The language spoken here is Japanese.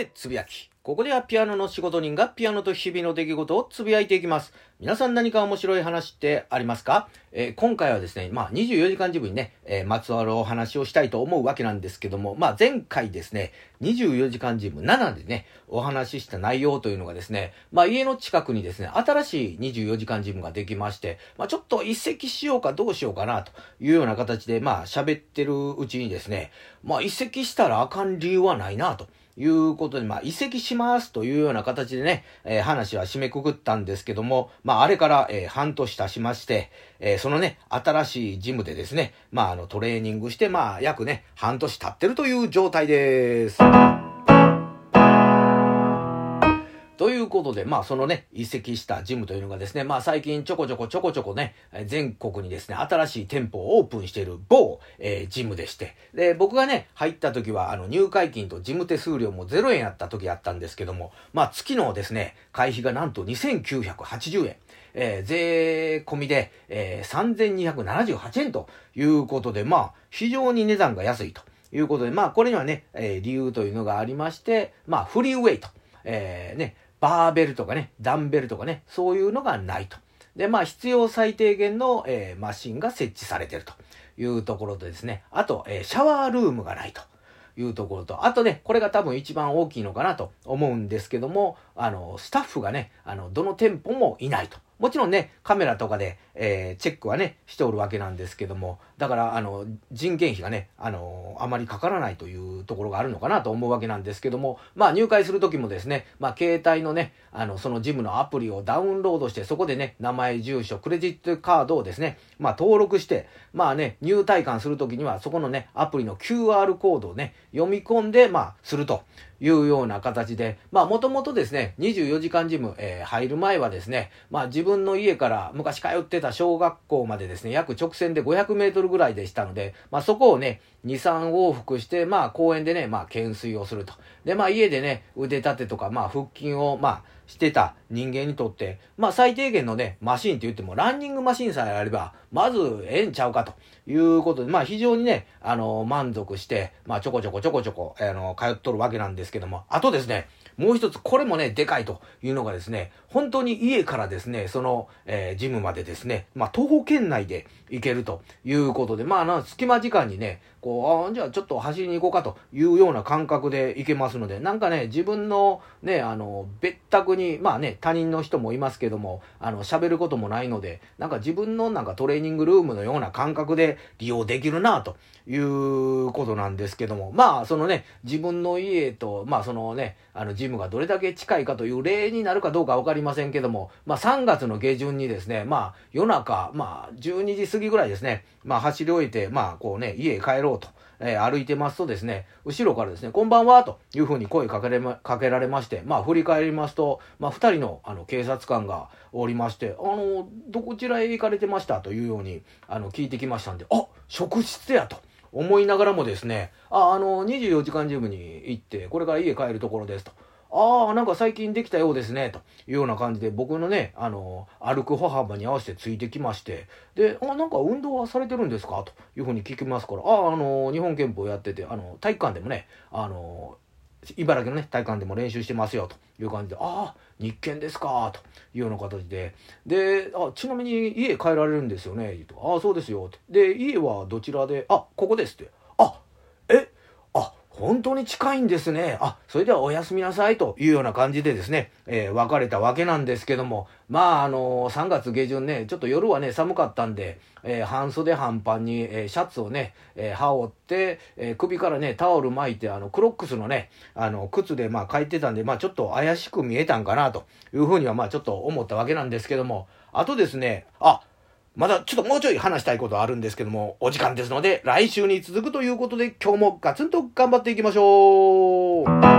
でつぶやき。ここではピアノの仕事人がピアノと日々の出来事をつぶやいていきます。皆さん何か面白い話ってありますか、えー、今回はですね、まあ24時間ジムにね、えー、まつわるお話をしたいと思うわけなんですけども、まあ前回ですね、24時間ジム7でね、お話しした内容というのがですね、まあ家の近くにですね、新しい24時間ジムができまして、まあちょっと移籍しようかどうしようかなというような形で、まあ喋ってるうちにですね、まあ移籍したらあかん理由はないなと。いうことで、まあ、移籍しますというような形でね、えー、話は締めくくったんですけども、まあれから、えー、半年経ちまして、えー、そのね、新しいジムでですね、まあ、あの、トレーニングして、まあ、約ね、半年経ってるという状態です。ことで、まあそのね、移籍したジムというのがですね、まあ最近ちょこちょこちょこちょこね、全国にですね、新しい店舗をオープンしている某、えー、ジムでして、で、僕がね、入った時は、あの、入会金と事務手数料も0円やった時やったんですけども、まあ月のですね、会費がなんと2980円。えー、税込みで、えー、3278円ということで、まあ、非常に値段が安いと。いうことで、まあ、これにはね、えー、理由というのがありまして、まあ、フリーウェイト、えー、ね、バーベルとかね、ダンベルとかね、そういうのがないと。で、まあ、必要最低限の、えー、マシンが設置されてるというところとですね、あと、えー、シャワールームがないと。いうところと、あとね、これが多分一番大きいのかなと思うんですけども、あの、スタッフがね、あの、どの店舗もいないと。もちろんね、カメラとかで、えー、チェックはね、しておるわけなんですけども、だから、あの、人件費がね、あの、あまりかからないというところがあるのかなと思うわけなんですけども、まあ、入会するときもですね、まあ、携帯のね、あの、そのジムのアプリをダウンロードして、そこでね、名前、住所、クレジットカードをですね、まあ、登録して、まあね、入退館するときには、そこのね、アプリの QR コードをね、読み込んで、まあ、すると。いうような形で、まあもともとですね、24時間ジム、えー、入る前はですね、まあ自分の家から昔通ってた小学校までですね、約直線で500メートルぐらいでしたので、まあそこをね、2、3往復して、まあ公園でね、まあ懸垂をすると。で、まあ家でね、腕立てとか、まあ腹筋を、まあしてた人間にとって、まあ最低限のね、マシンって言っても、ランニングマシンさえあれば、まずええんちゃうかということで、まあ非常にね、あの、満足して、まあちょこちょこちょこちょこ、あの、通っとるわけなんですけども、あとですね、もう一つ、これもね、でかいというのがですね、本当に家からですね、その、えー、ジムまでですね、まあ、徒歩圏内で行けるということで、まあ、な、隙間時間にね、こう、あじゃあちょっと走りに行こうかというような感覚で行けますので、なんかね、自分のね、あの、別宅に、まあね、他人の人もいますけども、あの、喋ることもないので、なんか自分のなんかトレーニングルームのような感覚で利用できるな、ということなんですけども、まあ、そのね、自分の家と、まあ、そのね、あの、ジムがどれだけ近いかという例になるかどうかわかりませんけども、まあ、3月の下旬にですね、まあ、夜中、まあ、12時過ぎぐらいですね、まあ、走り終えて、まあ、こうね、家へ帰ろうと。えー、歩いてますとですね、後ろからですね、こんばんはというふうに声かけれま、かけられまして、まあ振り返りますと、まあ二人のあの警察官がおりまして、あの、どこちらへ行かれてましたというように、あの、聞いてきましたんで、あ、職質やと。思いながらもですね、あ、あの、24時間ジムに行って、これから家帰るところですと。ああ、なんか最近できたようですね、というような感じで、僕のね、あの、歩く歩幅に合わせてついてきまして、で、あ、なんか運動はされてるんですか？というふうに聞きますから、ああ、あの、日本憲法やってて、あの、体育館でもね、あの、茨城のね、体育館でも練習してますよ、という感じで、ああ、日券ですか、というような形で、で、あ、ちなみに家帰られるんですよね、とああ、そうですよ、で、家はどちらで、あ、ここですって、本当に近いんですね。あ、それではおやすみなさいというような感じでですね、えー、別れたわけなんですけども、まあ、あのー、3月下旬ね、ちょっと夜はね、寒かったんで、えー、半袖半パンに、え、シャツをね、え、羽織って、え、首からね、タオル巻いて、あの、クロックスのね、あの、靴で、まあ、帰ってたんで、まあ、ちょっと怪しく見えたんかな、というふうには、まあ、ちょっと思ったわけなんですけども、あとですね、あ、まだちょっともうちょい話したいことあるんですけども、お時間ですので、来週に続くということで、今日もガツンと頑張っていきましょう。